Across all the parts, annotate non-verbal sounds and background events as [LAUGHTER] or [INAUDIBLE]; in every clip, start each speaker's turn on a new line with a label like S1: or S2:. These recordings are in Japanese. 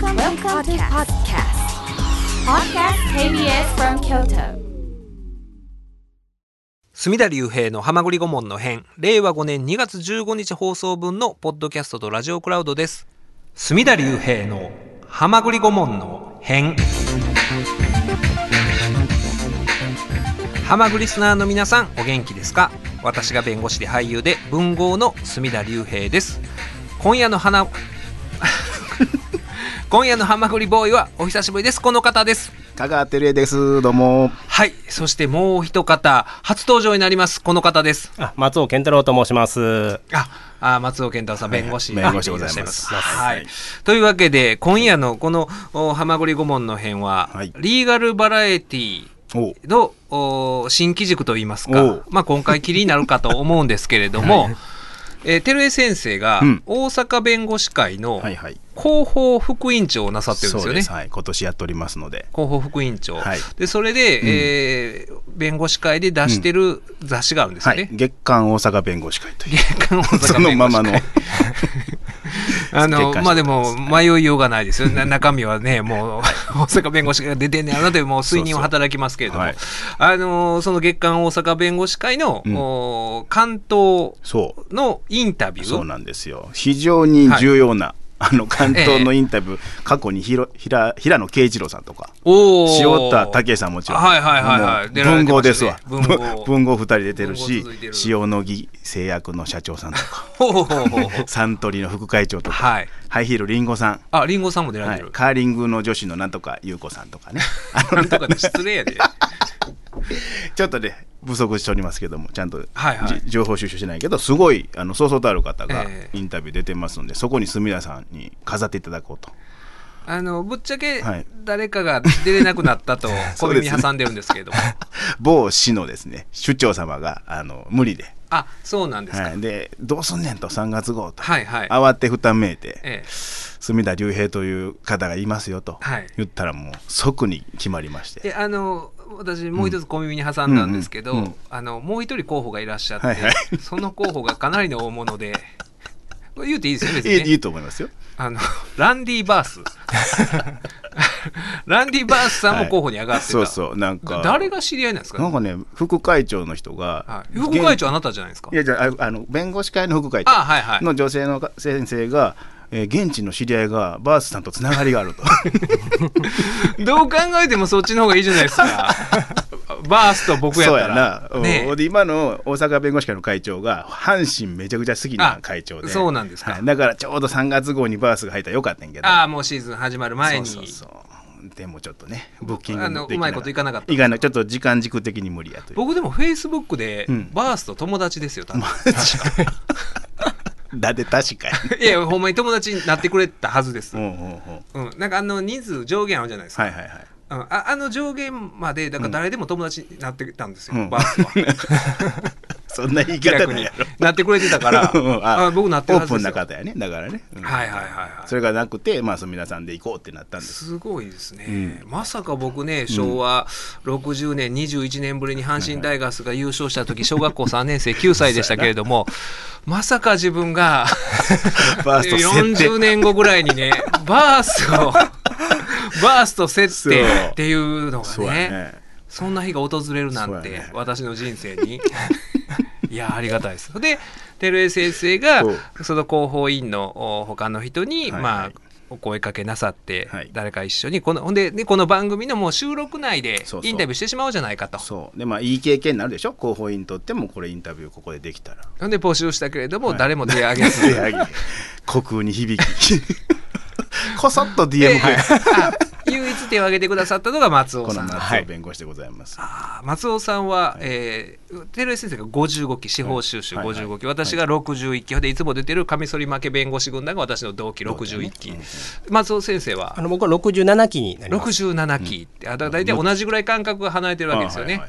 S1: Welcome, Welcome to podcast. Podcast. KBS from Kyoto.
S2: 隅田隆平の浜栗顧問の編令和5年2月15日放送分のポッドキャストとラジオクラウドです。隅田隆平の浜栗顧問の編。浜栗リスナーの皆さんお元気ですか？私が弁護士で俳優で文豪の隅田隆平です。今夜の花 [LAUGHS] 今夜の浜栗ボーイはお久しぶりです。この方です。
S3: 香川照江です。どうも。
S2: はい。そしてもう一方初登場になります。この方です。
S4: あ松尾健太郎と申します。
S2: あ、あ松尾健太郎さん、弁護士、
S3: はい。弁護士でございます。
S2: あらっしゃ
S3: は
S2: はい。い。というわけで、今夜のこの、お浜栗顧問の編は、
S3: はい。
S2: リーガルバラエティ
S3: お
S2: の、お新機軸といいますかまあ今回きりになるかと思うんですけれども、[LAUGHS] えー、照江先生が
S3: うん。
S2: 大阪弁護士会の
S3: はいはい。
S2: 広報副委員長をなさってるんですよね。
S3: はい。今年やっておりますので。
S2: 広報副委員長。
S3: はい
S2: で、それで、えー弁護士会で出してる雑誌があるんですよね。
S3: はい。月刊大阪弁護士会という。
S2: 月刊大阪
S3: そのままの
S2: 弁護士会。[LAUGHS] あの、
S3: 月刊誌
S2: まあでも、迷いようがないですよ。な中身はね、もう、[LAUGHS] 大阪弁護士が出てんねやなという、もう推認を働きますけれども、
S3: はい
S2: あの、その月刊大阪弁護士会の、
S3: うん
S2: お関東
S3: そう。
S2: のインタビュー。
S3: そうなんですよ。非常に重要な、あの関東のインタビュー、過去にひろ平平野啓一郎さんとか、塩田武さんもちろん、
S2: はいはいはいはい。
S3: 文豪ですわ。
S2: 文豪。[LAUGHS]
S3: 文豪二人出てるし塩野義製薬の社長さんとか、[LAUGHS] サントリーの副会長とか、
S2: はい。
S3: ハイヒールりんごさん。
S2: あ、リンゴさんも出られてる。、
S3: はい。カーリングの女子のなんとか優子さんとかね。[LAUGHS]
S2: なんとかで失礼やで。
S3: ちょっとね不足しておりますけどもちゃんと、
S2: はいはい。
S3: じ情報収集してないけどすごいあのそうそうとある方が
S2: ええ。
S3: インタビュー出てますので、そこに隅田さんに飾っていただこうと。
S2: あの、ぶっちゃけ
S3: はい、
S2: 誰かが出れなくなったと、[LAUGHS] 小耳挟んでるんですけれども。
S3: 某市のですね首長様があの無理で,、
S2: あ、そうなんですか。
S3: はい、でどうすんねんと3月号と、
S2: はいはい。
S3: 慌てふためいて、
S2: ええ、
S3: 隅田隆平という方がいますよと
S2: はい。
S3: 言ったらもう即に決まりまして、
S2: であの私もう一つ小耳に挟んだんですけど、
S3: うんうんうん
S2: あのもう一人候補がいらっしゃって、
S3: はいはい。
S2: その候補がかなりの大物で言うていいですよね別にね。
S3: いいいいと思いますよ。
S2: あのランディ・バース。ランディ・ [LAUGHS] バースさんも候補に上がってた、
S3: そうそうなんか。
S2: 誰が知り合いなんですか？
S3: なんかね副会長の人が、
S2: はい、副会長あなたじゃないですか？
S3: いやじゃあの弁護士会の副会長の女性のか先生が、えー現地の知り合いがバースさんとつながりがあると。[LAUGHS]
S2: どう考えてもそっちの方がいいじゃないですか。バースと僕や
S3: そう
S2: ったら。
S3: やな、
S2: ね
S3: 今の大阪弁護士会の会長が阪神めちゃくちゃ好きな会長で。
S2: あそうなんですか。
S3: はい。だからちょうど3月号にバースが入ったらよかったんやけど。
S2: ああもうシーズン始まる前に。
S3: そうそうそう。でもちょっとねブッキング
S2: あのうまいこといかなかった。
S3: いかない。ちょっと時間軸的に無理やと
S2: 僕でもフェイスブックで
S3: うん。
S2: バースと友達ですよ、多分 [LAUGHS] [LAUGHS]
S3: だって確かに [LAUGHS]
S2: いやほんまに友達になってくれたはずです、
S3: うんうんうん。
S2: うん、なんかあの人数上限あるじゃないですか、
S3: はいはいはい
S2: うん、ああの上限までだから誰でも友達になってたんですよ、
S3: うん。
S2: バースは。[LAUGHS]
S3: そんな言い
S2: 気楽に
S3: 方な
S2: ってくれてたから。[LAUGHS]
S3: うん
S2: あ僕なってる
S3: オープン
S2: はずですよ。
S3: な方やねだからね、うん。
S2: はいはいはいはい。
S3: それがなくてまあその皆さんで行こうってなったんです。
S2: すごいですね、まさか僕ね昭和60年21年ぶりに阪神タイガースが優勝した時小学校3年生9歳でしたけれどもまさか自分が [LAUGHS]
S3: バースと設定。
S2: 40年後ぐらいにねバースをバースと設定っていうのがね
S3: ね
S2: そんな日が訪れるなんて、私の人生に。[LAUGHS] いやありがたいです。で照江先生が
S3: そ
S2: の広報委員のお他の人に、
S3: はい
S2: まあ
S3: はい
S2: お声かけなさって、
S3: はい。
S2: 誰か一緒にこのほんでねこの番組のもう収録内でインタビューしてしまおうじゃないかと。
S3: そう。でまあいい経験になるでしょ？広報員にとってもこれインタビューここでできたら。
S2: ほんで募集したけれども、
S3: はい。
S2: 誰も手挙げず。
S3: 手上げ虚空に響きこそっと DM くれ。
S2: あ唯一手を挙げてくださったのが松尾
S3: この
S2: さん
S3: 松尾弁護士でございます、
S2: あー松尾さんは、えー、照井先生が55期司法修習
S3: はい。
S2: 55期、
S3: はい。
S2: 私が61期。でいつも出てるカミソリ負け弁護士軍団が私の同期61期、松尾先生は？
S4: あの僕は67期になります。
S2: 67期。って、あだ大体同じぐらい間隔が離れてるわけですよね。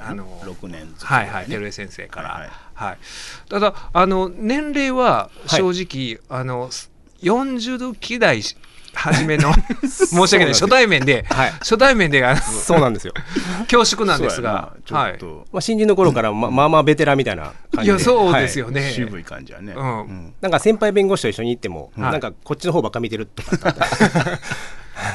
S3: あ
S2: の
S3: 6年ずつ
S2: はいはい、
S3: ね
S2: 照江先生から。は
S3: はい。い。
S2: ただあの年齢は正直、あの40期代初めの [LAUGHS] 申し訳ない。初対面で、
S4: はい。
S2: 初対面で
S4: そうなんですよ。[LAUGHS]
S2: 恐縮なんですがはい。
S3: ちょっと、
S4: まあ、新人の頃からままあまあベテランみたいな感じで。
S2: いやそうです
S4: よ。
S2: よね、
S3: 渋い感じやね。
S2: うん。
S3: うん。
S4: なんか先輩弁護士と一緒に行っても、
S2: はい。
S4: なんかこっちの方ばっか見てるとか。[LAUGHS]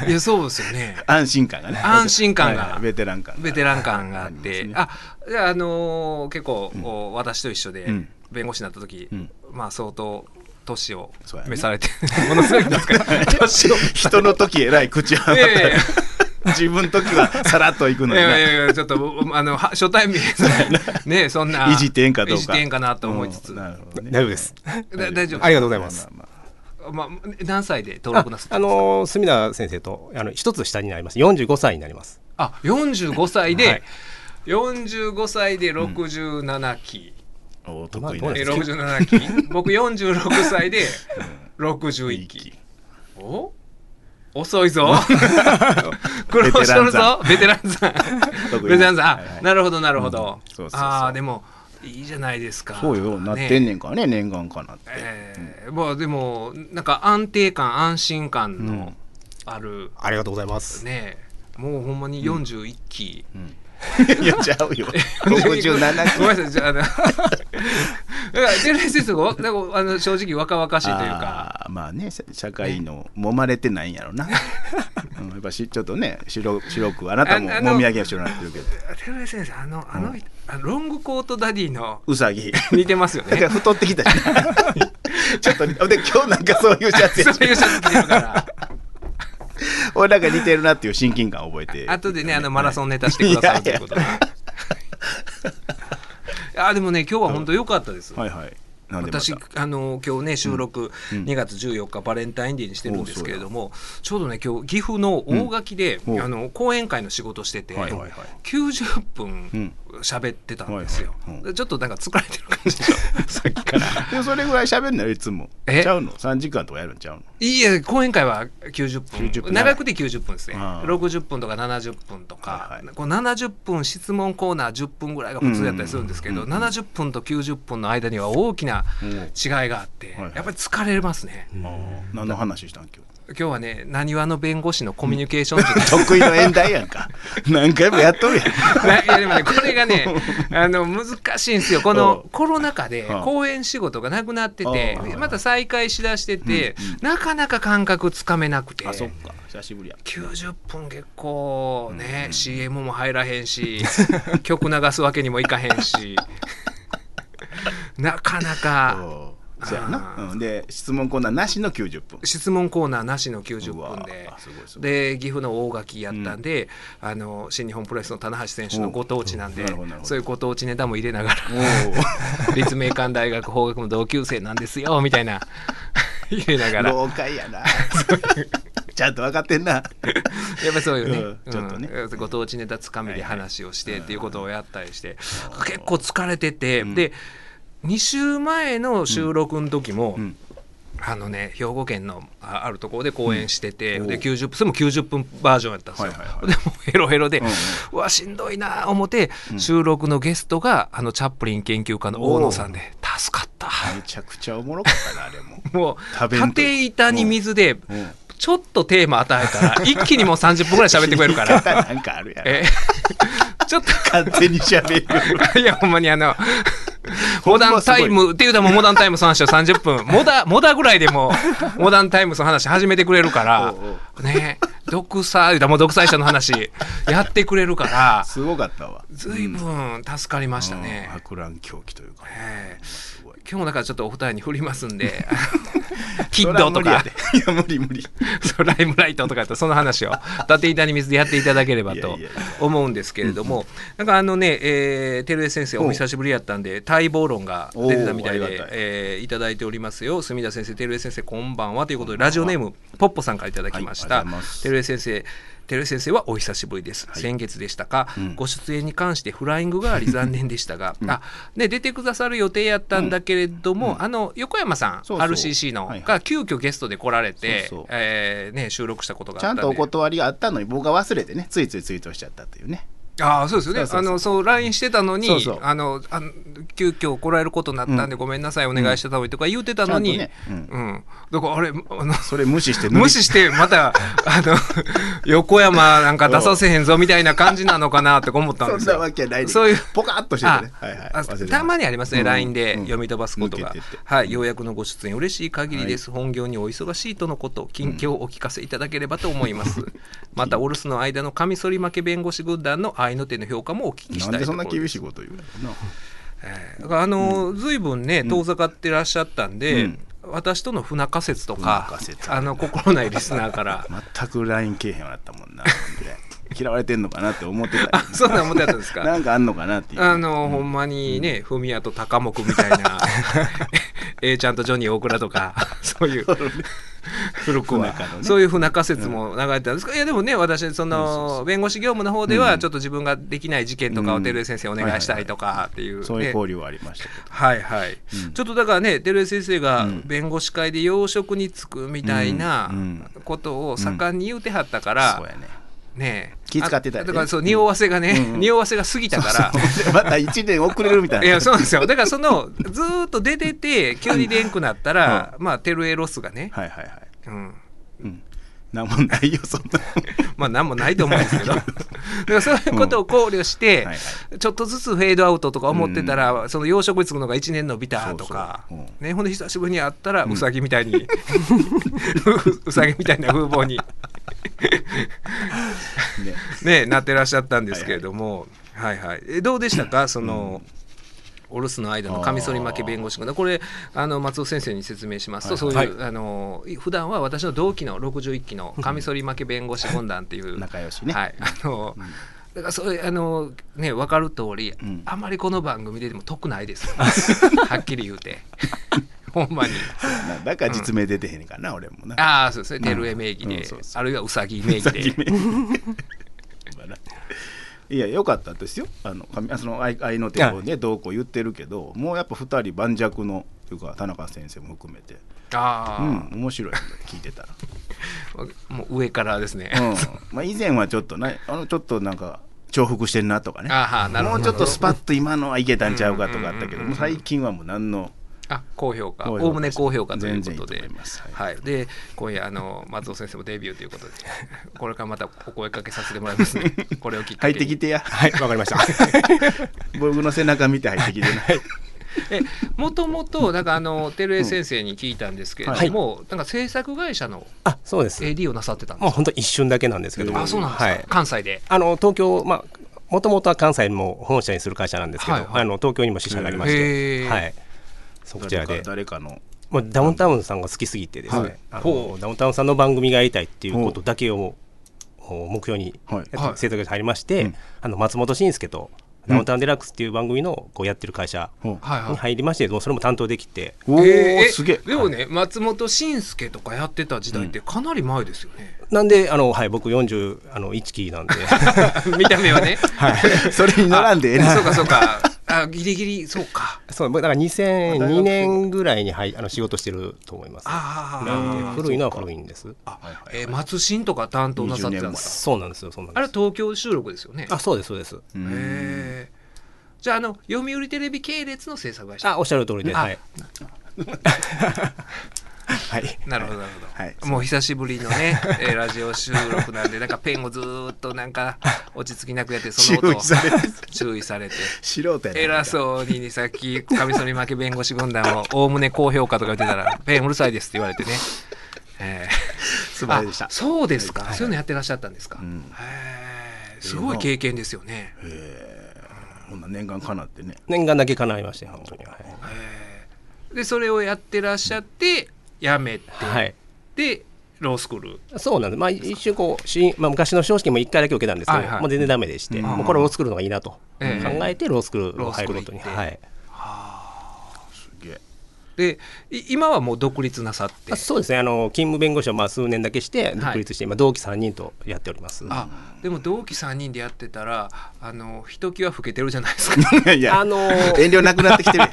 S2: いやそうですよね。
S3: 安心感がね。
S2: 安心感が
S3: はい。はいベテラン感が。
S2: ベテラン感があって、
S3: ね。
S2: あじゃあ、あのー結構、お私と一緒で
S3: うん。
S2: 弁護士になった時、
S3: うん。
S2: まあ相当年を召されて、[LAUGHS] ものすごいですか年を [LAUGHS]
S3: 人の時 [LAUGHS] えらい口は自分の時はさらっといく
S2: い
S3: のにね。
S2: やいやいやちょっとあのは初対面ねそんない
S3: じってんかどうか。
S2: いじってんかなと思いつつ、
S3: うん。なるほどね。
S4: 大丈夫です。
S2: だ大丈夫
S4: ありがとうございます。
S3: まあまあ
S2: まあ、何歳で登録なさった
S4: あ
S2: んですか？
S4: のー墨田先生とあの一つ下になります。45歳になります。
S2: あ45歳で、
S4: はい。
S2: 45歳で67期、
S3: お得意なやつ。
S2: 67期？[LAUGHS] 僕46歳で61期。お？遅いぞ。[LAUGHS] 苦労しとるぞ。ベテランさん。ベテランさん、あ
S3: はいはい。
S2: なるほどなるほど、ああでもいいじゃないですか。
S3: そうよなってんねんからね念願かなって。
S2: えーまあでもなんか安定感安心感のある、
S4: ありがとうございます。
S2: ねもうほんまに41期、
S3: いやちゃうよ。[LAUGHS] 67
S2: ごめんなさい。じゃああの [LAUGHS] だからテレ先生がなんかあの正直若々しいというか。
S3: まあね社社会の揉まれてないんやろな、[LAUGHS] うん、やっぱしちょっとね白白くあなたももみあげは白になってるけど。
S2: テレ先生あのあの,、ロングコートダディの
S3: うさぎ。
S2: 似てますよね。
S3: 太ってきたしちょっとで今日なんかそういうシャツや
S2: そういうシャツ着てるから [LAUGHS]
S3: 俺なんか似てるなっていう親近感を覚えて。
S2: 後でねあのマラソンネタしてくださるということで。あ [LAUGHS] でもね今日は本当良かったです、
S3: はいはい
S2: 私あの今日ね収録、
S3: うん。
S2: 2月14日バレンタインデーにしてるんですけれどもちょうどね今日岐阜の大垣で、
S3: うん。お
S2: あの講演会の仕事してて、
S3: はいはいはい。
S2: 90
S3: う
S2: 分
S3: ん。
S2: 喋ってたんですよ、
S3: はいはいうん。
S2: でちょっとなんか疲れてる感じで [LAUGHS] さっきから。[LAUGHS]
S3: でもそれぐらい喋んのよいつも。
S2: え？
S3: ちゃうの？3時間とかやるんちゃうの？
S2: いいえ講演会は90分。
S3: 90分。
S2: 長くて90分ですね。
S3: ああ。
S2: 60分とか70分とか、
S3: はいはい。
S2: こう70分質問コーナー10分ぐらいが普通やったりするんですけど、
S3: うんうんうん
S2: 70分と90分の間には大きな
S3: うん
S2: 違いがあって、
S3: はいはい。
S2: やっぱり疲れますね、
S3: 何の話したん今日？
S2: 今日はねなにわの弁護士のコミュニケーション術 [LAUGHS]
S3: 得意の演題やんか。[LAUGHS] 何回もやっとるやん。
S2: いやでもねこれがね [LAUGHS] あの難しいんですよ。この
S3: うん。
S2: コロナ禍で
S3: うん。
S2: 講演仕事がなくなっててまた再開しだしてて
S3: うん。うん。
S2: なかなか感覚つかめなくて。
S3: あそっか。久しぶりや。
S2: 90分結構ね CM も入らへんし曲流すわけにもいかへんしなかなか。
S3: そう。やな。うん。で質問コーナーなしの90分。
S2: 質問コーナーなしの90
S3: うわ
S2: 分で。で岐阜の大垣やったんで、あの新日本プロレスの棚橋選手のご当地なんでそういうご当地ネタも入れながら
S3: お [LAUGHS]
S2: 立命館大学法学の同級生なんですよみたいな。[LAUGHS] 入れなが
S3: お
S2: ら。
S3: 老快やな。ちゃんと分かってんな。
S2: やっぱりそういうね、
S3: うんちょっとね。
S2: うん。ご当地ネタつかみで話をして
S3: はいはい
S2: っていうことをやったりして、結構疲れてて、
S3: うん。
S2: で2週前の収録の時も、
S3: うん。
S2: あのね兵庫県のああるところで講演してて、
S3: うん。
S2: で90分それも90分バージョンやったんですよ、
S3: はいはいはい。
S2: でもうヘロヘロで、
S3: うんうん。
S2: うわしんどいな思って、収録のゲストがあのチャップリン研究家の大野さんで助かった。
S3: めちゃくちゃおもろかったなあれも。[LAUGHS]
S2: もう縦板に水で
S3: うん。
S2: ちょっとテーマ与えたら一気にもう30分ぐらい喋ってくれるから。[LAUGHS]
S3: なんかあるやろ。
S2: えちょっと。
S3: 勝手に喋る。[LAUGHS]
S2: いや、ほんまにあの、モダンタイム、っていうともうモダンタイムスの話を30分、モダ、モダぐらいでも、モダンタイムスの話始めてくれるから
S3: おうお、
S2: ね、独裁、言うたらもう独裁者の話、やってくれるから、
S3: すごかったわ。
S2: ずいぶん助かりましたね。
S3: うん。博覧狂気というか
S2: ええ。
S3: すごい
S2: 今日もだからちょっとお二人に振りますんで、キッドとか。
S3: いや無理無理。
S2: ライムライトとかやったらその話を立て板に水でやっていただければと思うんですけれども、なんかあのね、えー、照江先生お久しぶりやったんで待望論が出てたみたいで
S3: い。
S2: えーいただいておりますよ。墨田先生照江先生こんばんはということでラジオネームポッポさんからいただきました。照江先生照江先生はお久しぶりです、
S3: はい。
S2: 先月でしたか、
S3: うん。
S2: ご出演に関してフライングがあり残念でしたが、あね、出てくださる予定やったんだけれども、あの横山さん
S3: そうそう。
S2: RCC の、
S3: はいはい。
S2: が急遽ゲストで来られてえーね、収録したことが
S3: ちゃん
S2: あったんで。
S3: とお断りがあったのに僕が忘れてねついついツイートしちゃったっていうね
S2: ああそうですよね。
S3: そうそうそう。
S2: あのそう LINE してたのに
S3: そうそう。
S2: あのあの急遽来られることになったんで、ごめんなさいお願いしてた方がいいとか言ってたのに、
S3: ね
S2: うん。だからあれあの
S3: それ無視して
S2: 無視してまたあの横山なんか出させへんぞみたいな感じなのかなって思ったん
S3: そんな
S2: ですよ。
S3: わけないね
S2: そういう。
S3: ポカッとしてて
S2: あ
S3: ねはいはい。
S2: た。まにありますね、
S3: うん
S2: LINE で
S3: うん。
S2: 読み飛ばすことが、
S3: てて
S2: はい、ようやくのご出演嬉しい限りです、本業にお忙しいとのこと近況をお聞かせいただければと思います、[LAUGHS] またお留守の間のカミソリ負け弁護士軍団の愛の手の評価もお聞きしたい
S3: なんでそんな厳しいこと言うの？
S2: えーだからあのずいぶんね遠ざかってらっしゃったんで、
S3: うん。
S2: 私との不仲説とかあの心ないリスナーから。[LAUGHS]
S3: 全く LINE けえへんようになったもんな嫌われてんのかなって思ってたよ
S2: そんなん思ってたんですか。
S3: なんかあんのかなっていう。
S2: あの、ほんまにね、フミヤと高木みたいな、A [LAUGHS] ちゃんとジョニー大倉とか、[LAUGHS] そういう、古くは、
S3: ね。
S2: そういう不仲説も流れてたんですけど、いや、でもね、私、その弁護士業務の方では、
S3: うん。
S2: ちょっと自分ができない事件とかを
S3: うん。
S2: 照江先生お願いしたいとかっていう、ね。
S3: そういう交流はありました
S2: はいはい、
S3: うん。
S2: ちょっとだからね、照江先生が
S3: うん。
S2: 弁護士会で要職に就くみたいな
S3: うん。うん。
S2: ことを盛んに言うてはったから、
S3: そうやね
S2: ね
S3: 気遣ってたよね。
S2: あだからそう、匂わせがね、
S3: うんうん。
S2: 匂わせが過ぎたから。
S3: でまた1年遅れるみたいな。い
S2: やそうなんですよ。だからそのずーっと出てて急に出んくなったら、まあテルエロスがね、
S3: はいはいはい。
S2: うん、
S3: うん。なんもないよそんな。[LAUGHS]
S2: まあなんもないと思うんですけど。[LAUGHS] だからそういうことを考慮して、
S3: はいは
S2: ちょっとずつフェードアウトとか思ってたら、その養殖につくのが1年伸びたとか
S3: そうそう。うん。
S2: ね、ほんで久しぶりに会ったらウサギみたいに、[LAUGHS] うさぎみたいな風貌に、
S3: ね。
S2: ね、なってらっしゃったんですけれども、はいはい。えどうでしたか？その、お留守の間のカミソリ負け弁護士軍これあの松尾先生に説明しますと、そういう、
S4: はい。
S2: あの普段は私の同期の61期のカミソリ負け弁護士軍団っていう。[LAUGHS]
S3: 仲良しね。
S2: はい。あの、だからそういうあのね分かる通り、
S3: ん。
S2: あまりこの番組でも得ないです。[LAUGHS] はっきり言うて [LAUGHS] ほんまに。
S3: なだから実名出てへんねんからな、俺もな。
S2: ああそうですね。テルエ名義で、あるいはウサギ名義で。[LAUGHS]
S3: いや良かったですよ。あのその愛愛の手をねどうこう言ってるけどもうやっぱ2人盤石のというか田中先生も含めて。
S2: ああ、
S3: うん面白い聞いてたら、[LAUGHS]
S2: もう上からですね、
S3: うん。まあ、以前はちょっとねあのちょっとなんか重複してんなとかね。
S2: ああなるほど。
S3: もうちょっとスパッと今のはいけたんちゃうかとかあったけど最近はもう何の
S2: あ高評価。
S3: 高評価
S2: おおむね高評価ということで。
S3: 全然いいと思います。は
S2: はい、で今夜あの松尾先生もデビューということで。[LAUGHS] これからまたお声かけさせてもらいますね。[LAUGHS] これをきっかけに。
S3: 入ってきてや。
S4: はい、わかりました。[LAUGHS]
S3: 僕の背中見て入ってきてな
S2: えもともとなんかあの照江先生に聞いたんですけれども、なんか制作会社の
S4: あ、そうです。
S2: AD をなさってたんです
S4: もう本当一瞬だけなんですけど。も。
S2: あそうなんですか、
S4: はい。
S2: 関西で。
S4: あの東京まあもともとは関西も本社にする会社なんですけど、
S2: はい。はい。
S4: あの東京にも支社がありまし
S2: へ
S4: て、
S2: ー。
S4: はい。そちら
S3: 誰
S4: で。
S3: か誰かの。
S4: もうダウンタウンさんが好きすぎてですね、
S3: はい。
S4: あ
S2: ほ
S4: のダウンタウンさんの番組がやりたいっていうことだけをお目標に
S3: はい。
S4: やって
S2: はい。
S4: 制作会社入りまして、
S3: うん。
S4: あの松本慎介とダウンタウンデラックスっていう番組のこうやってる会社に入りまして、もうそれも担当できて、
S3: おすげえ。
S2: でもね松本慎介とかやってた時代ってかなり前ですよね、
S4: なんであの、はい、僕40あの1期なんで。[LAUGHS]
S2: 見た目はね。
S3: それに乗らんでええね
S2: そうかそうかあギリギリそうか。
S4: そうだから2002年ぐらいに、はい、あの仕事してると思います。
S2: あ
S4: なん
S2: あ
S4: で古いのは古いんです。
S2: あ、えー松新とか担当なさってたんですか
S4: そうなんですよ、そうなん
S2: あれ。東京収録ですよね。
S4: あ、そうです、そうです。
S3: うん。
S2: へえじゃああの読売テレビ系列の制作会社。
S4: あ、おっしゃる通りで、
S2: あ
S4: はい。[LAUGHS] はい。
S2: なるほどなるほど、
S3: はい。
S2: もう久しぶりのね、[LAUGHS] えーラジオ収録なんでなんかペンをずーっとなんか落ち着きなくやってその音を
S3: 注意されて。
S2: 注意されて。
S3: 素人やな
S2: 偉そうにさっきカミソリ負け弁護士軍団をおおむね高評価とか言ってたらペンうるさいですって言われてね、えー。
S3: 素晴らしいでした。
S2: あそうですか、そういうのやってらっしゃったんですか、
S3: ん。
S2: へー。すごい経験ですよね、
S3: こんな念願かなってね。
S4: 念願だけ叶いまして、本当に。はい。
S2: でそれをやってらっしゃって辞めて、
S4: はい。
S2: でロースクール。
S4: そうなんです、まあ、一瞬こう、しまあ、昔の司試験も1回だけ受けたんですけど、
S2: はいはい。
S4: もう全然ダメでして、もうこれを作るのがいいなと考
S2: ええ。
S4: えて、ロースクール
S2: ロースクール
S4: を入ることに、
S2: 行って。
S4: はい、
S2: でい今はもう独立なさって。
S4: あそうですね。あの勤務弁護士をまあ数年だけして独立して、今同期3人とやっております。
S2: あでも同期3人でやってたらあのひときわ老けてるじゃないですか。
S3: いや
S4: あの
S3: 遠慮なくなってきてる。[LAUGHS]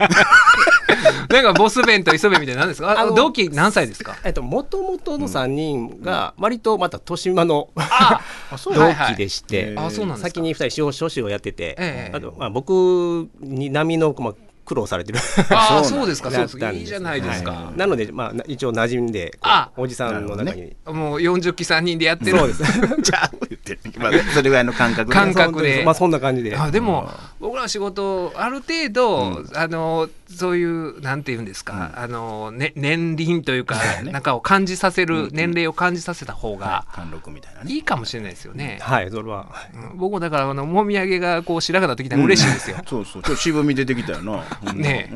S2: なんかボス弁と磯部みたいな何ですか？あ
S4: あの
S2: 同期何歳ですか？
S4: えっと、もともとの3人が割とまた豊島の、[LAUGHS]
S2: あ
S3: そう
S4: 同期でして、
S3: はいはい
S2: あそうなんですか。
S4: 先に2人司法書士をやってて、
S2: ええ。
S4: あとまあ、僕に並みの、まあ、苦労されてる。
S2: あ [LAUGHS]
S3: そうなん
S2: そうですか。そうですいいじゃないですか、
S4: はい。なので、まあ、な一応馴染んでおじさんの中に、
S2: もう40期3人でやってる。
S4: そうです。[LAUGHS]
S3: じゃあ言ってる、まあ、それぐらいの感覚で。
S2: 感覚で。
S4: まあ、そんな感じで。
S2: あでも僕らの仕事ある程度、あのそういうなんて言うんですか、あの、ね、年輪というか、
S3: ね。
S2: なんかを感じさせる、年齢を感じさせた方が
S3: い。
S2: いいかもしれないですよね、
S4: はいそれは。
S2: うん。僕もだからあのもみあげがこう白髪立ってきたら嬉しいですよ、
S3: そうそう。ちょっと渋み出てきたよな。うん。
S2: ね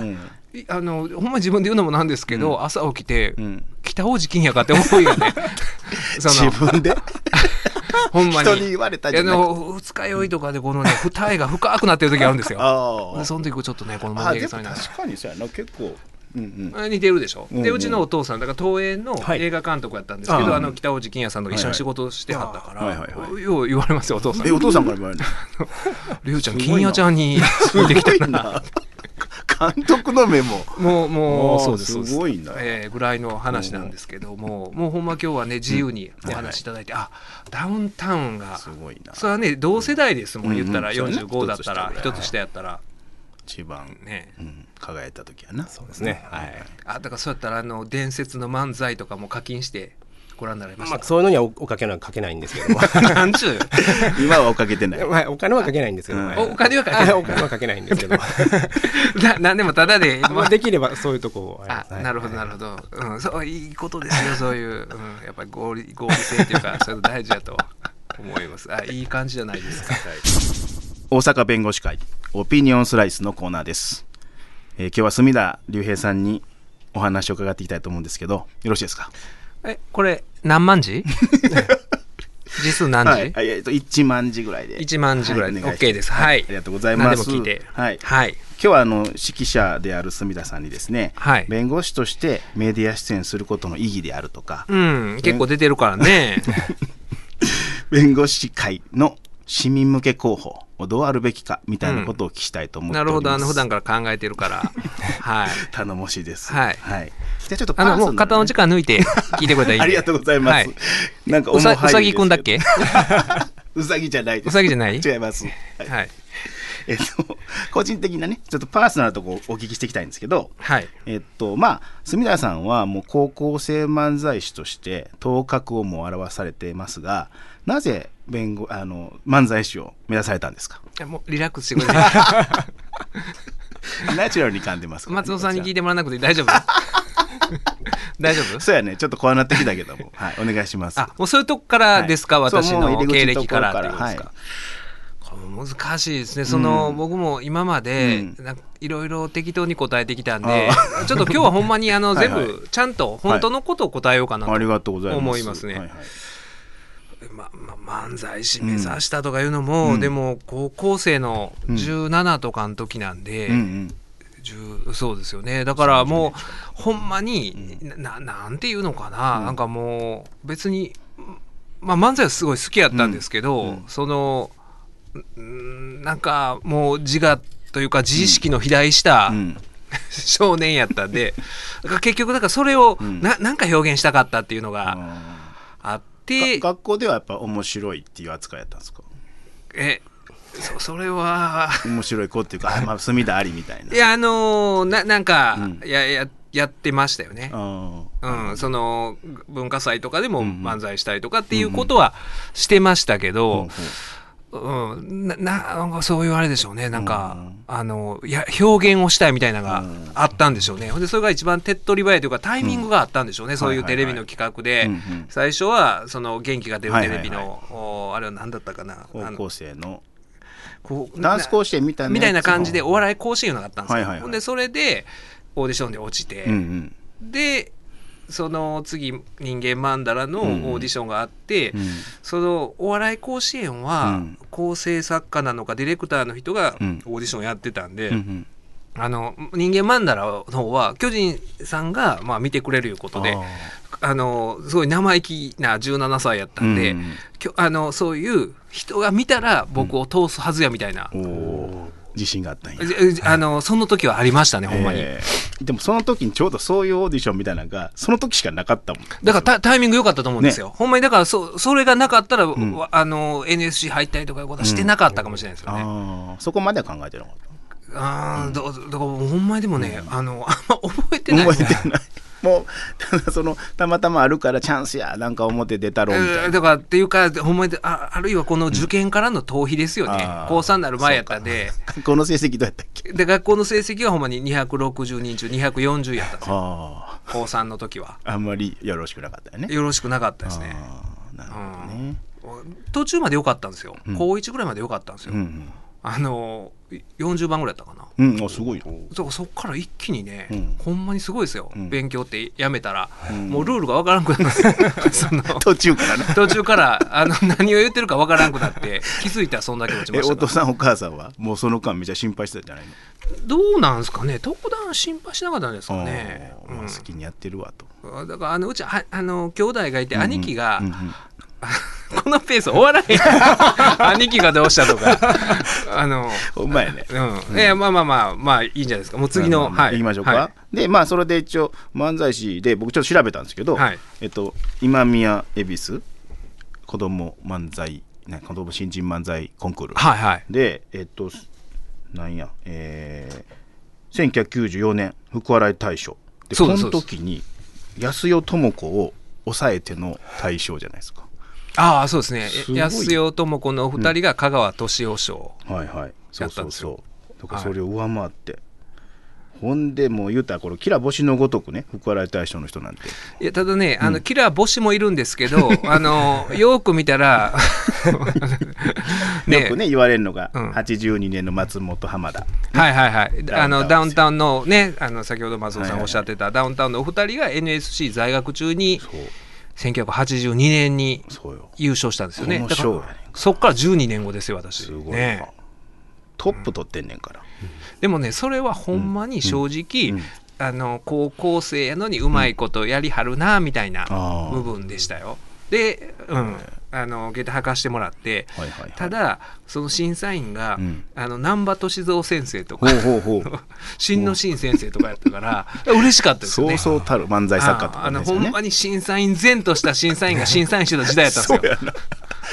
S2: あのほんま自分で言うのもなんですけど、朝起きて、
S3: うん。
S2: 北大路金やかって思いがね。[LAUGHS]
S3: 自分で？[LAUGHS] [LAUGHS]
S2: ほんまに。
S3: 人に言われたじゃな
S2: 二日酔いとかでこのね二重が深くなってる時あるんですよ。[LAUGHS]
S3: あ
S2: でその時ちょっとねこのもみ
S3: あでも
S2: あげさんに。
S3: 確かにそうやな。結構うんうん。
S2: 似てるでしょ、
S3: うんうん。
S2: でうちのお父さんだから東映の
S4: はい。
S2: 映画監督やったんですけど、
S4: ああ。
S2: あの北大路欣也さんと一緒に仕事をしてはったから、
S3: はいはいはい。
S2: よう言われますよお父さん。
S3: えお父さんから言われる。
S2: りゅうちゃん [LAUGHS]
S3: すごいな
S2: 金也ちゃんに似てきたな。
S3: な監督の目も
S2: もうもうそうですす。
S3: ごいな。
S2: えーぐらいの話なんですけども、もうほんま今日はね自由にお話しいただいて、あダウンタウンが
S3: すごいな。
S2: それはね同世代ですもん、言ったら
S3: うんうんそうね
S2: 45だったら
S3: 一つ下
S2: やったら。
S3: 一番。
S2: ね。
S3: うん輝いた時やな。
S4: そうですね。はい、
S2: あだからそうやったらあの伝説の漫才とかも課金してご覧になられまし
S4: まあ、
S2: た、
S4: そういうのにはおおかけはかけないんですけども。
S2: なんちゅう [LAUGHS]
S3: 今は追っかけてない。
S4: はいお金はかけないんですけど。も、
S3: うん。
S2: おお金はかけない。
S4: お金はかけないんですけど。[LAUGHS]
S2: ななんでもただで、[LAUGHS]
S4: まあできればそういうとこを。
S2: あ
S4: はい。
S2: なるほどなるほど、うん、そういいことですよそういう、うん、やっぱり合理合理性というかそういうの大事だと思います。あいい感じじゃないですか、
S3: 大阪弁護士会オピニオンスライスのコーナーです、えー今日は隅田隆平さんにお話を伺っていきたいと思うんですけどよろしいですか？
S2: えこれ何万字？[LAUGHS] 字数何字、
S3: はい、はいえっと1万字ぐらいで。
S2: 1万字ぐらいで。
S3: はお願しま
S2: OK です。はい
S3: ありがとうございます。
S2: 何でも聞いて。
S3: はい。
S2: はい。
S3: 今日はあの指揮者である隅田さんにですね、
S2: はい。
S3: 弁護士としてメディア出演することの意義であるとか、
S2: うん結構出てるからね。[LAUGHS]
S3: 弁護士会の市民向け広報をどうあるべきかみたいなことをお聞きしたいと思ってお
S2: な
S3: ります、
S2: るほど。あの普段から考えてるから。[LAUGHS] はい。
S3: 頼もしいです。
S2: はい。
S3: じゃあちょっとパ
S2: あのもう肩の力抜いて聞いてくれたらいい
S3: ありがとうございます、
S2: はい。
S3: なんか
S2: うさ
S3: う
S2: さぎくんだっけ？[LAUGHS]
S3: うさぎじゃないです。
S2: うさぎじゃない？
S3: 違います、はい。
S2: はい
S3: えっと個人的なねちょっとパーソナルなとこお聞きしていきたいんですけど
S2: はい。
S3: えっとまあ隅田さんはもう高校生漫才師として頭角をも表されていますがなぜ弁護あの漫才師を目指されたんですか？
S2: いやもうリラックスしてくれて。[LAUGHS]
S3: ナチュラルに噛んでますね
S2: 松尾さんに聞い
S3: こ
S2: てもらわなくて大丈夫？[LAUGHS] 大丈夫？
S3: そうやね。ちょっとこうなってきたけども。はいお願いします。
S2: あもうそういうとこからですか、
S3: はい
S2: 私の経歴からっていうことですか、難しいですね。その、
S3: うん。
S2: 僕も今まで、いろいろ適当に答えてきたんでちょっと今日はほんまにあの [LAUGHS]
S3: はいはい。
S2: 全部ちゃんと本当のことを答えようかなと、思いますね。
S3: はいはい
S2: まま漫才師目指したとかいうのも、
S3: うん。
S2: でも高校生の17とかの時なんで、
S3: うんうん。
S2: 10そうですよね。だからもうほんまに、ななんていうのかな、
S3: うん。
S2: なんかもう別に、まあ、漫才はすごい好きやったんですけど、
S3: うん。うん。
S2: そのうんなんかもう自我というか自意識の肥大した、
S3: うん。[LAUGHS]
S2: 少年やったんで結局だからそれを
S3: うん。
S2: ななんか表現したかったっていうのが
S3: あ
S2: あって、
S3: ーが学校ではやっぱ面白いっていう扱いやったんですか？
S2: えそそれは。
S3: 面白い子っていうかあまあ隅田ありみたいな。い
S2: やあのーななんか、
S3: うん。
S2: やややってましたよね。
S3: あ
S2: うん、その文化祭とかでも
S3: うんうん。
S2: 漫才したりとかっていうことはしてましたけ
S3: ー
S2: ど、うん、ななんかそういうあれでしょうね。なんか、
S3: うん
S2: あのいや表現をしたいみたいなのが
S3: うん。
S2: あったんでしょうね、ほんでそれが一番手っ取り早いというかタイミングがあったんでしょうね、そういうテレビの企画で、
S3: うんうん
S2: 最初はその元気が出るテレビの、
S3: はい。はいはい
S2: おあれは何だったかな。
S3: 高校生の？
S2: こう
S3: ダンス甲子園みたいな
S2: みたいな感じでお
S3: わ
S2: 笑い甲子園があったんですよ、
S3: はいはいはい。
S2: ほんでそれでオーディションで落ちて、
S3: うん。
S2: でその次人間マンダラのオーディションがあって、
S3: うん。うん
S2: そのお笑い甲子園は
S3: うん。
S2: 構成作家なのかディレクターの人が
S3: うん。
S2: オーディションやってたんで、
S3: うんうん。
S2: あの人間マンダラの方は巨人さんがまあ見てくれるいうことであのすごい生意気な17歳やったんで、
S3: うん
S2: きょあのそういう人が見たら僕を通すはずやみたいな、
S3: おお自信があったんや。
S2: えあのその時はありましたねほんまに、
S3: えーでもその時にちょうどそういうオーディションみたいなのがその時しかなかったもん。
S2: だからタタイミング良かったと思うんですよ、ほんまにだからそそれがなかったら、わあの NSC 入ったりとかいうことはしてなかったかもしれないですよね、
S3: ああそこまでは考えてなかっ
S2: ああだだからほんまにでもね、あのあんま覚えて
S3: た
S2: ないですね。
S3: 覚えてないもうただ [LAUGHS] そのたまたまあるからチャンスやなんか表出たろうみたいな。
S2: えーだからっていうかほんまにああるいはこの受験からの逃避ですよね、
S3: あー
S2: 高3になる前やったんで。
S3: 学校の成績どうやったっけ？
S2: で学校の成績はほんまに260人中240やったんですよ。
S3: あ
S2: 高3の時は。
S3: ああんまりよろしくなかったよね。
S2: よろしくなかったですね。
S3: なるほどね。
S2: 途中まで良かったんですよ、
S3: うん。
S2: 高1ぐらいまで良かったんですよ、
S3: うん
S2: あの40番ぐらいやったかな。
S3: うんうんあすごいよ
S2: そそっから一気にね、
S3: うん。
S2: ほんまにすごいですよ、
S3: うん。
S2: 勉強ってやめたら、
S3: ん。
S2: もうルールがわからんくなって [LAUGHS] その
S3: 途中から。ね
S2: 途中からあの何を言ってるかわからんくなって気づいたらそんだけ落ちま
S3: え
S2: した
S3: お父さんお母さんはもうその間めちゃ心配してたんじゃないの？
S2: どうなんですかね。特段心配しなかったんですかね、
S3: まあ好きにやってるわと。
S2: うんだからあのうちはあの兄弟がいて兄貴が、
S3: うんうん [LAUGHS]
S2: このペース終わらへん。[LAUGHS] 兄貴がどうしたとか。あの
S3: ほんまやね。
S2: うん、いやまあまあまあまあいいんじゃないですか。もう次の、はい。
S3: 行きましょうか、
S2: は
S3: でまあそれで一応漫才師で僕ちょっと調べたんですけど、
S2: はい。
S3: えっと今宮恵比寿子供漫才ね子供新人漫才コンクール。
S2: はいはい。
S3: でえっとなんやえー、1994年福笑い大賞。でこの時に安代智子を抑えての大賞じゃないですか
S2: ああそうですね。
S3: す
S2: 安代智子のお二人が香川敏夫賞、
S3: はいはい。そ
S2: や
S3: うそうそう。だからそれを上回って、ほんでもう言うたらこれキラ星のごとくね福笑い大賞の人なんて。
S2: いやただね、あのキ星もいるんですけど、[LAUGHS] あのよく見たら、[LAUGHS]
S3: よくね言われるのが、
S2: うん。
S3: 82年の松本浜田。
S2: はいはいはい、
S3: ダウンタウン
S2: あのダウンタウンのね、あの先ほど松尾さ
S3: はいはいはい。
S2: んおっしゃってたダウンタウンのお二人が NSC 在学中に
S3: そう
S2: 1982年に優勝したんですよね。
S3: この
S2: だから
S3: 賞やねん
S2: そっから12年後ですよ、私。
S3: すごいわ、
S2: ね、
S3: トップ取ってんねんから、
S2: でもね、それはほんまに正直、
S3: うん。うん。
S2: あの高校生やのにうまいことやりはるなみたいな部分でしたよ。で、うん、あの下駄履かしてもらって、
S3: はいはいはい。
S2: ただその審査員が、
S3: うん。
S2: あの難波歳三先生とか [LAUGHS] 新野真先生とかやったから [LAUGHS] 嬉しかったですよね。
S3: そうそうたる漫才作家と
S2: ああの
S3: かですよね。
S2: ほんまに審査員前とした審査員が [LAUGHS] 審査員してた時代やったんですよ。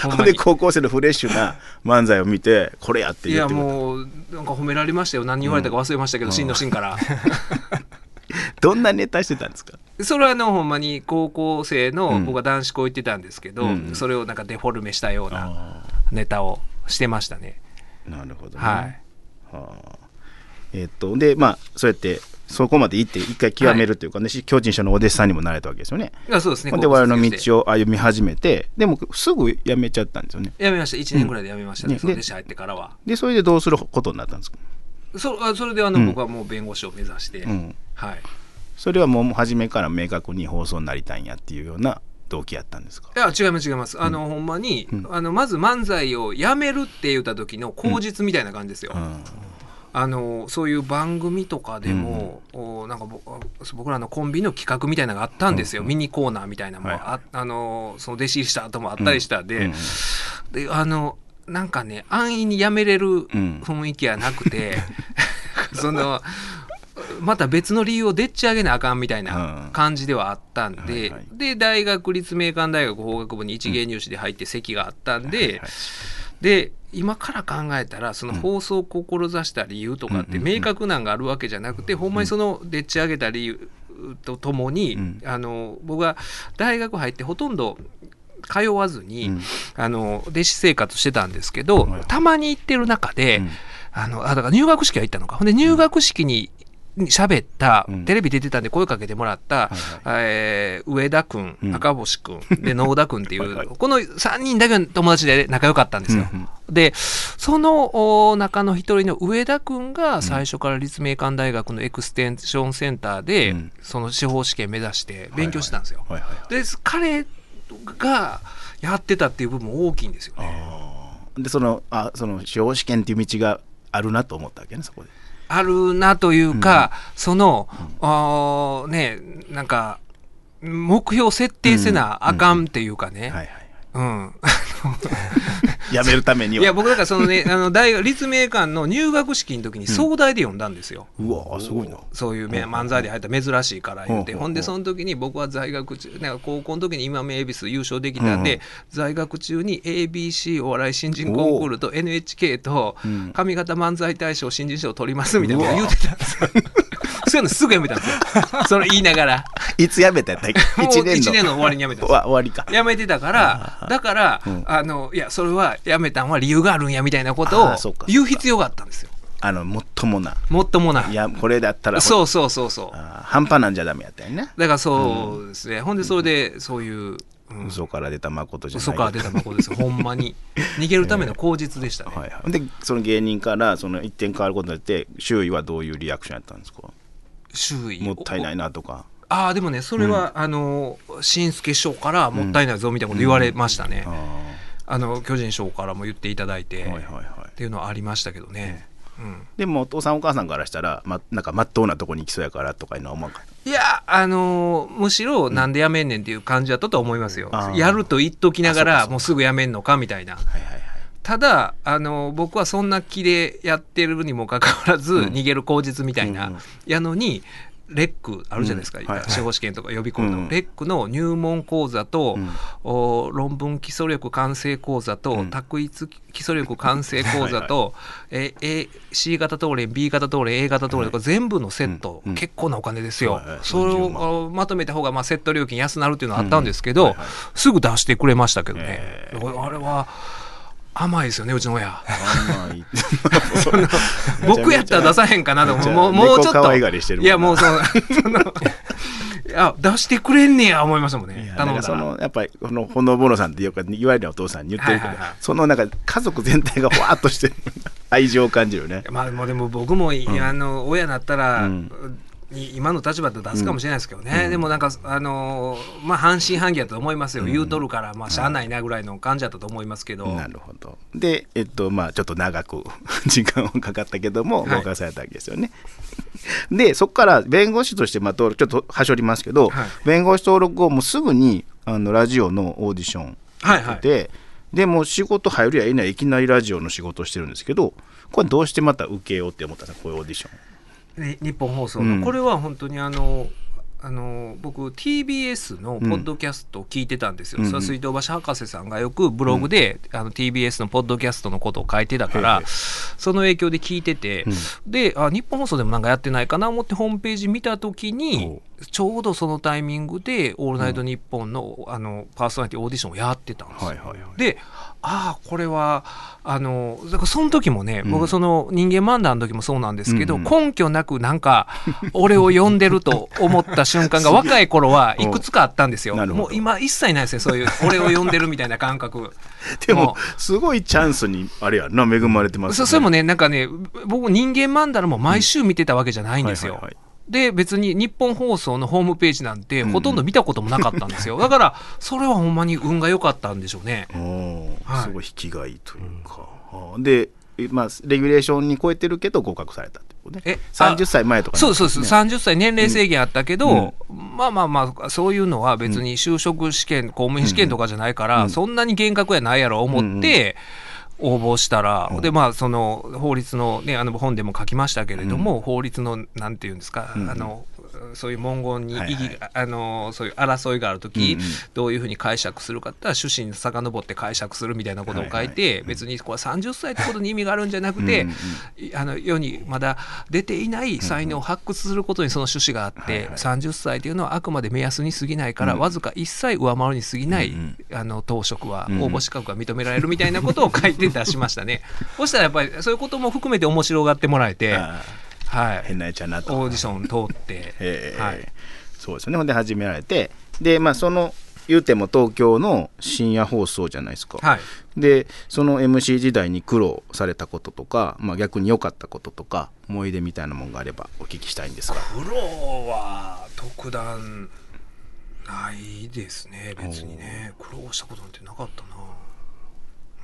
S2: ほん
S3: で高校生のフレッシュな漫才を見てこれやって
S2: いや
S3: 言ってくれた
S2: もうなんか褒められましたよ。何言われたか忘れましたけど、真の真から。
S3: どんなネタしてたんですか？
S2: それはあのほんまに高校生の、
S3: うん。
S2: 僕は男子校行ってたんですけど、
S3: うん。
S2: それをなんかデフォルメしたような
S3: あ
S2: ネタをしてましたね。
S3: あなるほどね、
S2: はい。
S3: はあ。えっとでまあそうやってそこまで行って一回極めるというかね、巨人師匠のお弟子さんにもなれたわけですよね。
S2: いやそうですね。
S3: で我々の道を歩み始めてでもすぐ辞めちゃったんですよね。
S2: やめました。1年ぐらいでやめましたね、
S3: ね。
S2: その弟子入ってからは。
S3: でそれでどうすることになったんですか？
S2: そあそれであの、
S3: うん。
S2: 僕はもう弁護士を目指して、
S3: うん。
S2: はい
S3: それはもう初めから明確に放送になりたいんやっていうような動機やったんですか？
S2: いや違います違います。あの、ほんまに、
S3: うん。
S2: あのまず漫才をやめるって言った時の口実みたいな感じですよ、
S3: うん。
S2: あのそういう番組とかでも、おなんかぼ僕らのコンビの企画みたいなのがあったんですよ、ミニコーナーみたいなのも、
S3: はい
S2: ああのその弟子入りした後もあったりしたで,、
S3: うん
S2: であのなんかね安易にやめれる
S3: ん。
S2: 雰囲気はなくて、[LAUGHS] そのまた別の理由をでっち上げなあかんみたいな感じではあったんで、
S3: はいはい。
S2: で大学立命館大学法学部に一芸入試で入って席があったんで、
S3: はいはい
S2: で今から考えたらその放送を志した理由とかって
S3: うん。うんうん
S2: 明確なんがあるわけじゃなくて、ほんまにそのでっち上げた理由とともに、
S3: うん。
S2: あの僕が大学入ってほとんど通わずに、
S3: うん。
S2: あの弟子生活してたんですけど、
S3: はい。
S2: たまに行ってる中で、
S3: うん。
S2: あのあだから入学式は行ったのか。ほんで入学式に喋った、
S3: うん。
S2: テレビ出てたんで声かけてもらった、えー上田君、
S3: うん。
S2: 赤星君で [LAUGHS] 能田君っていう
S3: はいはい。
S2: この3人だけの友達で仲良かったんですよ。
S3: うんうん。
S2: でそのお中の一人の上田君が最初から立命館大学のエクステンションセンターで、
S3: うん。
S2: その司法試験目指して勉強してたんですよ。で彼がやってたっていう部分も大きいんですよね。
S3: でそのあその司法試験っていう道があるなと思ったわけねそこで
S2: あるなというか、その、あーね、なんか、目標設定せなあかんっていうかね。うん。
S3: やめるためには。
S2: いや、僕だからそのね、[LAUGHS] あの、大学、立命館の入学式の時に総大で読んだんですよ。
S3: うわすごいな。
S2: そういうめ漫才で入った珍しいから言って、
S3: うん
S2: ほんでその時に僕は在学中、なんか高校の時に今名恵比寿優勝できたんで、
S3: うん
S2: 在学中に ABC お笑い新人コンクールと NHK と
S3: うん
S2: 上方漫才大賞新人賞を取りますみたいなこと言うてたんですよ。そういうのすぐやめたんですよ。その言いながら。[LAUGHS]
S3: いつやめたやったっけ？
S2: もう
S3: 一年の。
S2: 1年の終わりにやめたんですよ
S3: わ [LAUGHS] 終わりか。
S2: やめてたから、だから、
S3: うん
S2: あの、いや、それはやめたんは理由があるんやみたいなことを言う必要があったんですよ。
S3: あの、もっともな。
S2: もっともない。
S3: いや、これだったら、
S2: そうそうそうそう。
S3: 半端なんじゃダメやったよね。
S2: だからそうですね、ほんでそれでそういう、うん
S3: 嘘から出た誠じゃない。
S2: 嘘から出た孫ですほんまに逃げるための口実でしたね、[LAUGHS]
S3: はいはい。で、その芸人から、その一点変わることによって、周囲はどういうリアクションやったんですか？
S2: 周囲？
S3: もったいないなとか。
S2: ああでもねそれは、あの新助師匠からもったいないぞみたいなこと言われましたね、
S3: あ
S2: あの巨人師匠からも言っていただいて、
S3: ーはいはいはい。
S2: っていうのはありましたけどね、うん。
S3: でもお父さんお母さんからしたら、ま、なんかまっとうなとこに行きそうやからとかいうのは思わんか？
S2: いや、あのむしろなんでやめんねんっていう感じだったと思いますよ。やると言っときながら、もうすぐやめんのかみたいな。
S3: はいはいはい。
S2: ただ、あの僕はそんな気でやってるにもかかわらず、逃げる口実みたいな、
S3: うんうん。
S2: やのに、レックあるじゃないですか、
S3: うん。はい。はい
S2: 司法試験とか予備校の、
S3: うん。
S2: レックの入門講座と、
S3: うん。
S2: お論文基礎力完成講座と、
S3: うん。
S2: 択一基礎力完成講座とえ A C 型答練 B 型答練 A 型答練とか全部のセット、結構なお金ですよ、
S3: はいはい
S2: それ
S3: 40万
S2: をあまとめた方がまあセット料金安なるっていうのはあったんですけど、
S3: うん。はいはい
S2: すぐ出してくれましたけどね、
S3: え
S2: だからあれは甘いですよねうちの親。[LAUGHS] 僕やったら出さへんかなともうもうちょっと。
S3: い
S2: やもうそのそのいや出してくれんねや思いましたもん
S3: い
S2: ね
S3: やそのやっぱりこのほのぼのさんってよく言われるお父さんに。言ってるけど、
S2: はいはいはい。
S3: そのなんか家族全体がふわっとしてる愛情を感じるよね。
S2: まあでも僕も、いあの親だったら、
S3: うん
S2: い今の立場で出すかもしれないですけどね、でもなんかあのまあ半信半疑だと思いますよ、言うとるからまあしゃあないなぐらいの感じだったと思いますけど、
S3: なるほど。で、えっと、まあ、ちょっと長く [LAUGHS] 時間をかかったけども、
S2: はい。
S3: 合格されたわけですよね。で、そこから弁護士として、まあ、登録、ちょっとはしょりますけど、
S2: はい。
S3: 弁護士登録後、もうすぐにあのラジオのオーディション
S2: はいはい。
S3: で、でもう仕事入るやいない、いきなりラジオの仕事をしてるんですけど、これどうしてまた受けようって思ったんですか、こういうオーディション。
S2: に日本放送の、
S3: うん。
S2: これは本当にあのあの僕 TBS のポッドキャストを聞いてたんですよ、
S3: うん
S2: それは水道橋博士さんがよくブログで、あの TBS のポッドキャストのことを書いてたからその影響で聞いてて、であ日本放送でもなんかやってないかな思ってホームページ見た時にちょうどそのタイミングで「オールナイトニッポンの」あのパーソナリティオーディションをやってたんですよ。
S3: はいはいはい。
S2: でああこれはあのだからその時もね、
S3: うん。
S2: 僕その人間漫談の時もそうなんですけど、
S3: うんうん。
S2: 根拠なくなんか俺を呼んでると思った瞬間が [LAUGHS] 若い頃はいくつかあったんですよ。もう今一切ないですねそういう俺を呼んでるみたいな感覚。[LAUGHS]
S3: でも
S2: も、
S3: すごいチャンスに、あれやな、恵まれてます
S2: そそれもねなんかね僕人間漫談も毎週見てたわけじゃないんですよ。
S3: はいはいはい
S2: で別に日本放送のホームページなんてほとんど見たこともなかったんですよ、[LAUGHS] だからそれはほんまに運が良かったんでしょうね。はい。
S3: すごい引きがいいというか、で、えまあ、レギュレーションに超えてるけど合格されたってことね。
S2: え
S3: 30歳前とか
S2: そうそうそう、
S3: ね。
S2: 30歳年齢制限あったけど、まあまあまあ、そういうのは別に就職試験、公務員試験とかじゃないから、そんなに厳格やないやろ思って、応募したら、でまあその法律のねあの本でも書きましたけれども、法律のなんていうんですか、
S3: うん。
S2: あのそういう文言に意義、
S3: はい。はい
S2: あのそういう争いがあるとき、
S3: うんうん。
S2: どういうふうに解釈するかって趣旨に遡って解釈するみたいなことを書いて、
S3: はいはい。
S2: 別にこれ30歳ってことに意味があるんじゃなくて、
S3: うんうん
S2: あの世にまだ出ていない才能を発掘することにその趣旨があって、
S3: はいはい
S2: 30歳というのはあくまで目安に過ぎないから、
S3: うん。
S2: わずか1歳上回るに過ぎない、
S3: うん
S2: あの当職は
S3: うん
S2: 応募資格が認められるみたいなことを書いて出しましたね。[LAUGHS] そしたらやっぱりそういうことも含めて面白がってもらえて、
S3: あ
S2: はい。
S3: ー、変なやつやなと。
S2: オーディション通って、[LAUGHS]
S3: えー
S2: はい、
S3: そうですよね。ほんで始められて。でまあその言うても東京の深夜放送じゃないですか、
S2: はい、
S3: でその MC 時代に苦労されたこととか、まあ、逆に良かったこととか思い出みたいなもんがあればお聞きしたいんですが。
S2: 苦労は特段ないですね。別にね。苦労したことなんてなかったな